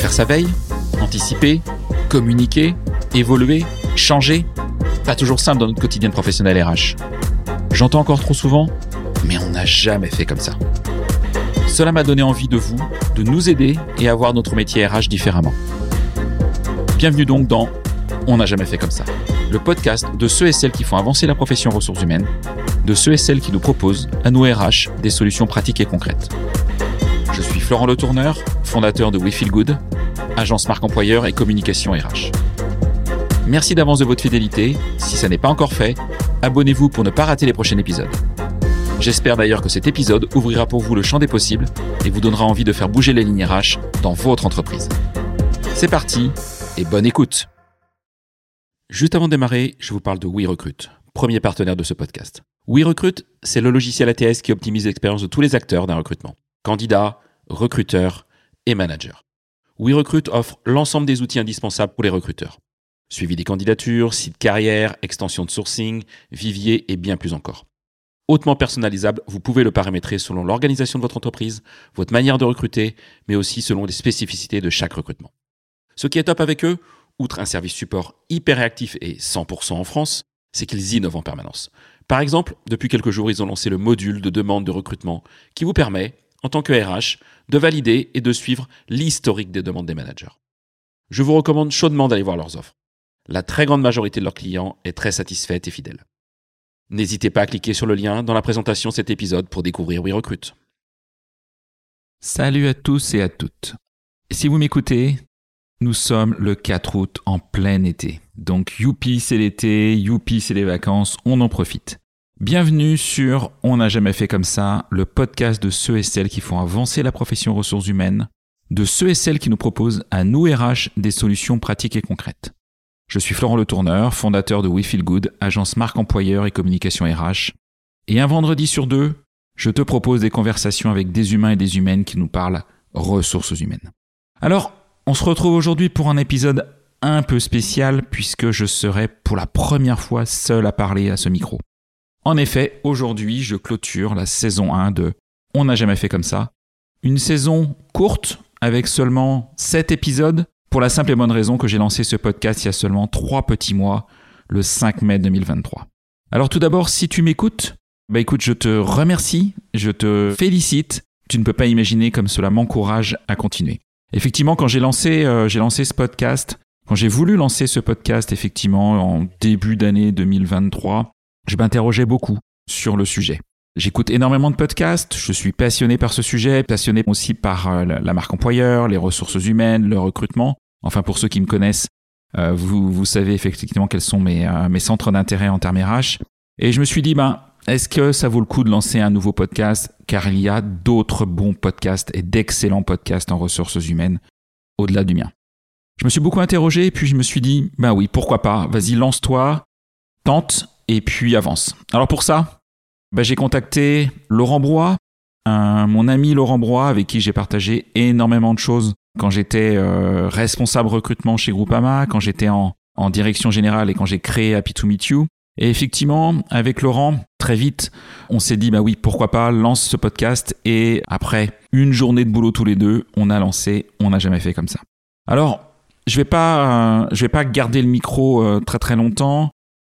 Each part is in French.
Faire sa veille, anticiper, communiquer, évoluer, changer, pas toujours simple dans notre quotidien professionnel RH. J'entends encore trop souvent, mais on n'a jamais fait comme ça. Cela m'a donné envie de vous, de nous aider et à voir notre métier RH différemment. Bienvenue donc dans On n'a jamais fait comme ça, le podcast de ceux et celles qui font avancer la profession ressources humaines, de ceux et celles qui nous proposent, à nous RH, des solutions pratiques et concrètes. Je suis Florent Le Tourneur, fondateur de We Feel Good, agence marque employeur et communication RH. Merci d'avance de votre fidélité. Si ça n'est pas encore fait, abonnez-vous pour ne pas rater les prochains épisodes. J'espère d'ailleurs que cet épisode ouvrira pour vous le champ des possibles et vous donnera envie de faire bouger les lignes RH dans votre entreprise. C'est parti et bonne écoute. Juste avant de démarrer, je vous parle de WeRecruit, premier partenaire de ce podcast. WeRecruit, c'est le logiciel ATS qui optimise l'expérience de tous les acteurs d'un recrutement. Candidats, recruteurs et managers. WeRecruit offre l'ensemble des outils indispensables pour les recruteurs. Suivi des candidatures, site carrière, extension de sourcing, vivier et bien plus encore hautement personnalisable, vous pouvez le paramétrer selon l'organisation de votre entreprise, votre manière de recruter, mais aussi selon les spécificités de chaque recrutement. Ce qui est top avec eux, outre un service support hyper réactif et 100% en France, c'est qu'ils innovent en permanence. Par exemple, depuis quelques jours, ils ont lancé le module de demande de recrutement qui vous permet, en tant que RH, de valider et de suivre l'historique des demandes des managers. Je vous recommande chaudement d'aller voir leurs offres. La très grande majorité de leurs clients est très satisfaite et fidèle. N'hésitez pas à cliquer sur le lien dans la présentation de cet épisode pour découvrir WeRecruit. Salut à tous et à toutes. Si vous m'écoutez, nous sommes le 4 août en plein été. Donc youpi c'est l'été, youpi c'est les vacances, on en profite. Bienvenue sur On n'a jamais fait comme ça, le podcast de ceux et celles qui font avancer la profession ressources humaines, de ceux et celles qui nous proposent à nous RH des solutions pratiques et concrètes. Je suis Florent Le Tourneur, fondateur de We Feel Good, agence marque employeur et communication RH. Et un vendredi sur deux, je te propose des conversations avec des humains et des humaines qui nous parlent ressources humaines. Alors, on se retrouve aujourd'hui pour un épisode un peu spécial puisque je serai pour la première fois seul à parler à ce micro. En effet, aujourd'hui, je clôture la saison 1 de On n'a jamais fait comme ça. Une saison courte avec seulement 7 épisodes pour la simple et bonne raison que j'ai lancé ce podcast il y a seulement trois petits mois, le 5 mai 2023. Alors tout d'abord, si tu m'écoutes, bah écoute, je te remercie, je te félicite. Tu ne peux pas imaginer comme cela m'encourage à continuer. Effectivement, quand j'ai lancé, euh, j'ai lancé ce podcast, quand j'ai voulu lancer ce podcast, effectivement, en début d'année 2023, je m'interrogeais beaucoup sur le sujet. J'écoute énormément de podcasts, je suis passionné par ce sujet, passionné aussi par euh, la marque employeur, les ressources humaines, le recrutement. Enfin, pour ceux qui me connaissent, euh, vous, vous savez effectivement quels sont mes, euh, mes centres d'intérêt en termes RH. Et je me suis dit, ben, est-ce que ça vaut le coup de lancer un nouveau podcast? Car il y a d'autres bons podcasts et d'excellents podcasts en ressources humaines au-delà du mien. Je me suis beaucoup interrogé et puis je me suis dit, ben oui, pourquoi pas, vas-y, lance-toi, tente et puis avance. Alors pour ça, bah, J'ai contacté Laurent Brois, mon ami Laurent Brois, avec qui j'ai partagé énormément de choses quand j'étais euh, responsable recrutement chez Groupama, quand j'étais en, en direction générale et quand j'ai créé Happy to Meet You. Et effectivement, avec Laurent, très vite, on s'est dit, bah oui, pourquoi pas, lance ce podcast. Et après une journée de boulot tous les deux, on a lancé, on n'a jamais fait comme ça. Alors, je vais pas, euh, vais pas garder le micro euh, très très longtemps.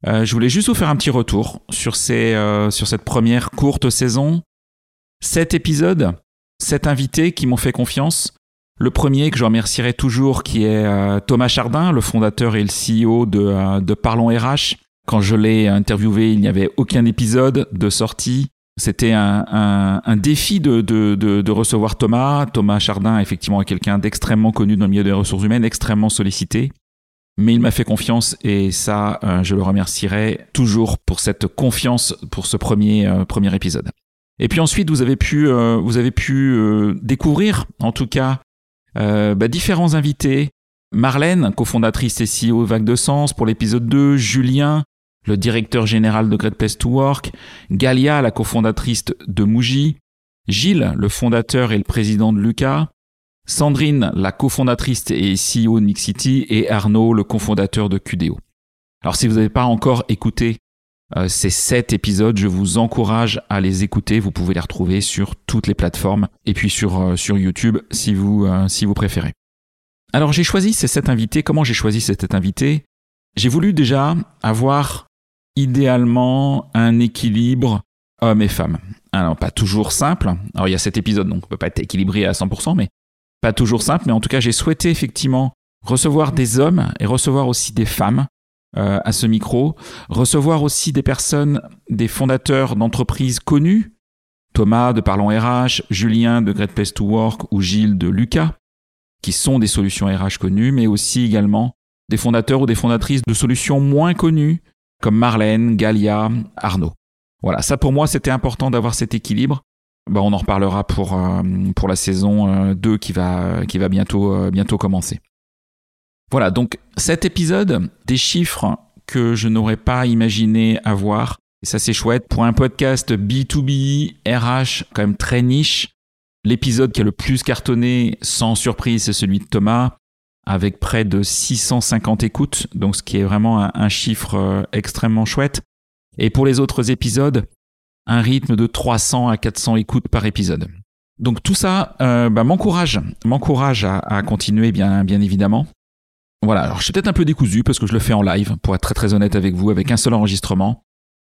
Euh, je voulais juste vous faire un petit retour sur, ces, sur cette première courte saison. Sept épisodes, sept invités qui m'ont fait confiance. Le premier que je remercierai toujours, qui est Thomas Chardin, le fondateur et le CEO de, de Parlons RH. Quand je l'ai interviewé, il n'y avait aucun épisode de sortie. C'était un, défi de, recevoir Thomas. Thomas Chardin, effectivement, est quelqu'un d'extrêmement connu dans le milieu des ressources humaines, extrêmement sollicité mais il m'a fait confiance et ça, euh, je le remercierai toujours pour cette confiance pour ce premier, euh, premier épisode. Et puis ensuite, vous avez pu, euh, vous avez pu découvrir, en tout cas, bah, différents invités. Marlène, cofondatrice et CEO Vague de Sens pour l'épisode 2, Julien, le directeur général de Great Place to Work, Galia, la cofondatrice de Muji, Gilles, le fondateur et le président de Lucas, Sandrine, la cofondatrice et CEO de Mixity, et Arnaud, le cofondateur de QDO. Alors si vous n'avez pas encore écouté Euh, ces sept épisodes, je vous encourage à les écouter. Vous pouvez les retrouver sur toutes les plateformes et puis sur, euh, sur YouTube si vous, euh, si vous préférez. Alors j'ai choisi ces sept invités. Comment j'ai choisi ces sept invités? J'ai voulu déjà avoir idéalement un équilibre hommes et femmes. Alors pas toujours simple. Alors il y a cet épisode donc on peut pas être équilibré à 100%, mais pas toujours simple. Mais en tout cas j'ai souhaité effectivement recevoir des hommes et recevoir aussi des femmes euh, à ce micro, recevoir aussi des personnes, des fondateurs d'entreprises connues, Thomas de Parlons RH, Julien de Great Place to Work ou Gilles de Lucas, qui sont des solutions RH connues, mais aussi également des fondateurs ou des fondatrices de solutions moins connues, comme Marlène, Galia, Arnaud. Voilà, ça pour moi c'était important d'avoir cet équilibre. Bah, on en reparlera pour, euh, pour la saison 2 euh, qui va, qui va bientôt, bientôt commencer. Voilà, donc cet épisode, des chiffres que je n'aurais pas imaginé avoir, et ça c'est chouette, pour un podcast B2B, RH, quand même très niche, l'épisode qui a le plus cartonné, sans surprise, c'est celui de Thomas, avec près de 650 écoutes, donc ce qui est vraiment un, chiffre euh, extrêmement chouette. Et pour les autres épisodes, un rythme de 300 à 400 écoutes par épisode. Donc tout ça euh, bah, m'encourage, m'encourage à, continuer bien, bien évidemment. Voilà, alors je suis peut-être un peu décousu parce que je le fais en live, pour être très très honnête avec vous, avec un seul enregistrement.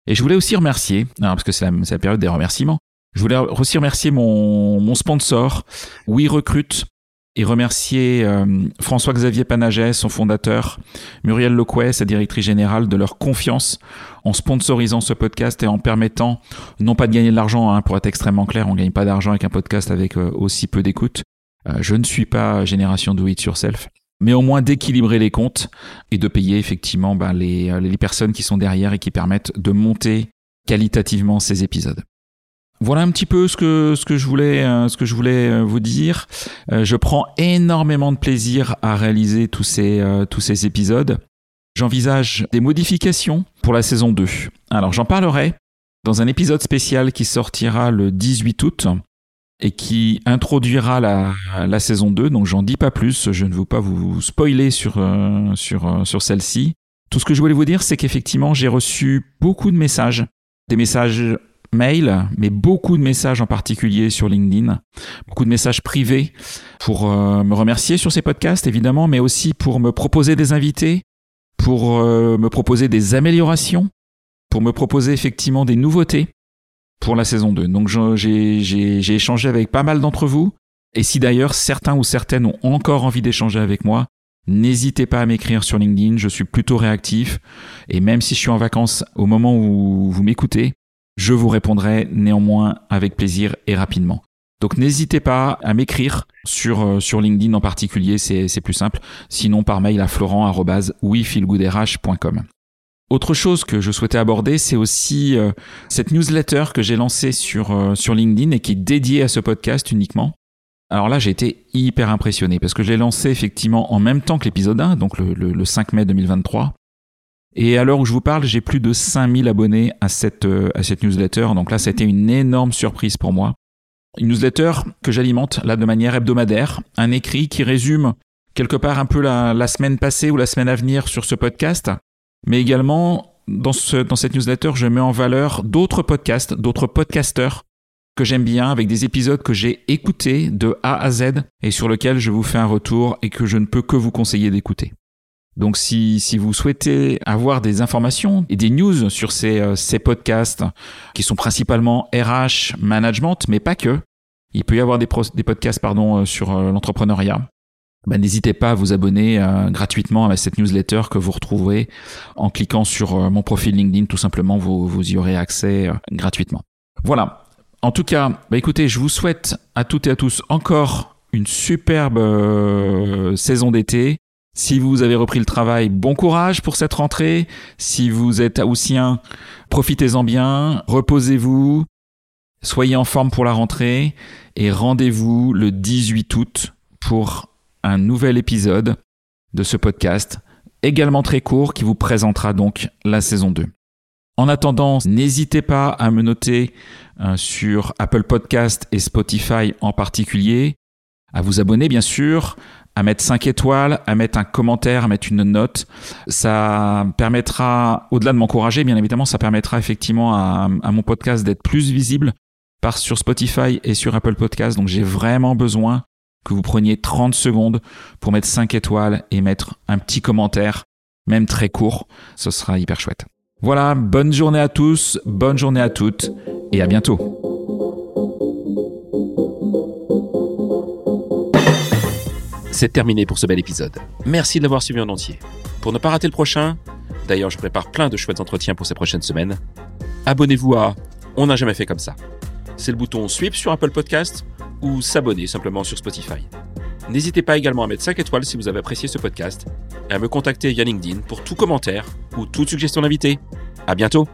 Et je voulais aussi remercier, parce que c'est la, période des remerciements, je voulais aussi remercier mon, sponsor, Oui et remercier euh, François-Xavier Panaget, son fondateur, Muriel Loquet, sa directrice générale, de leur confiance en sponsorisant ce podcast et en permettant, non pas de gagner de l'argent, hein, pour être extrêmement clair, on ne gagne pas d'argent avec un podcast avec euh, aussi peu d'écoute. Euh, je ne suis pas génération do it yourself mais au moins d'équilibrer les comptes et de payer effectivement ben, les, les personnes qui sont derrière et qui permettent de monter qualitativement ces épisodes. Voilà un petit peu ce que ce que je voulais euh, ce que je voulais euh, vous dire. Euh, je prends énormément de plaisir à réaliser tous ces tous ces épisodes. J'envisage des modifications pour la saison 2. Alors j'en parlerai dans un épisode spécial qui sortira le 18 août et qui introduira la, la saison 2. Donc j'en dis pas plus, je ne veux pas vous spoiler sur, sur, sur celle-ci. Tout ce que je voulais vous dire, c'est qu'effectivement, j'ai reçu beaucoup de messages, des messages mail, mais beaucoup de messages en particulier sur LinkedIn, beaucoup de messages privés pour euh, me remercier sur ces podcasts, évidemment, mais aussi pour me proposer des invités, pour me proposer des améliorations, pour me proposer effectivement des nouveautés pour la saison 2. Donc j'ai échangé avec pas mal d'entre vous. Et si d'ailleurs certains ou certaines ont encore envie d'échanger avec moi, n'hésitez pas à m'écrire sur LinkedIn, je suis plutôt réactif. Et même si je suis en vacances au moment où vous m'écoutez, je vous répondrai néanmoins avec plaisir et rapidement. Donc n'hésitez pas à m'écrire sur, euh, sur LinkedIn en particulier, c'est plus simple. Sinon par mail à florent.wefeelgoodrh.com. Autre chose que je souhaitais aborder, c'est aussi euh, cette newsletter que j'ai lancée sur, euh, sur LinkedIn et qui est dédiée à ce podcast uniquement. Alors là, j'ai été hyper impressionné parce que je l'ai lancé effectivement en même temps que l'épisode 1, donc le, le, 5 mai 2023. Et à l'heure où je vous parle, j'ai plus de 5000 abonnés à cette, euh, à cette newsletter. Donc là, été une énorme surprise pour moi. Une newsletter que j'alimente là de manière hebdomadaire, un écrit qui résume quelque part un peu la, la semaine passée ou la semaine à venir sur ce podcast, mais également dans, ce, dans cette newsletter, je mets en valeur d'autres podcasts, d'autres podcasteurs que j'aime bien, avec des épisodes que j'ai écoutés de A à Z et sur lesquels je vous fais un retour et que je ne peux que vous conseiller d'écouter. Donc si, si vous souhaitez avoir des informations et des news sur ces, euh, ces podcasts qui sont principalement RH, management, mais pas que, il peut y avoir des, podcasts pardon, euh, sur euh, l'entrepreneuriat, bah, n'hésitez pas à vous abonner gratuitement à cette newsletter que vous retrouverez en cliquant sur mon profil LinkedIn. Tout simplement, vous, vous y aurez accès gratuitement. Voilà. En tout cas, bah, écoutez, je vous souhaite à toutes et à tous encore une superbe saison d'été. Si vous avez repris le travail, bon courage pour cette rentrée. Si vous êtes haussien, profitez-en bien, reposez-vous, soyez en forme pour la rentrée et rendez-vous le 18 août pour un nouvel épisode de ce podcast, également très court, qui vous présentera donc la saison 2. En attendant, n'hésitez pas à me noter euh, sur Apple Podcast et Spotify en particulier, à vous abonner bien sûr, à mettre 5 étoiles, à mettre un commentaire, à mettre une note. Ça permettra, au-delà de m'encourager, bien évidemment, ça permettra effectivement à, mon podcast d'être plus visible par sur Spotify et sur Apple Podcast. Donc j'ai vraiment besoin que vous preniez 30 secondes pour mettre 5 étoiles et mettre un petit commentaire, même très court. Ce sera hyper chouette. Voilà, bonne journée à tous, bonne journée à toutes et à bientôt. C'est terminé pour ce bel épisode. Merci de l'avoir suivi en entier. Pour ne pas rater le prochain, d'ailleurs je prépare plein de chouettes entretiens pour ces prochaines semaines, abonnez-vous à On n'a jamais fait comme ça. C'est le bouton Sweep sur Apple Podcast ou s'abonner simplement sur Spotify. N'hésitez pas également à mettre 5 étoiles si vous avez apprécié ce podcast et à me contacter via LinkedIn pour tout commentaire ou toute suggestion d'invité. À bientôt!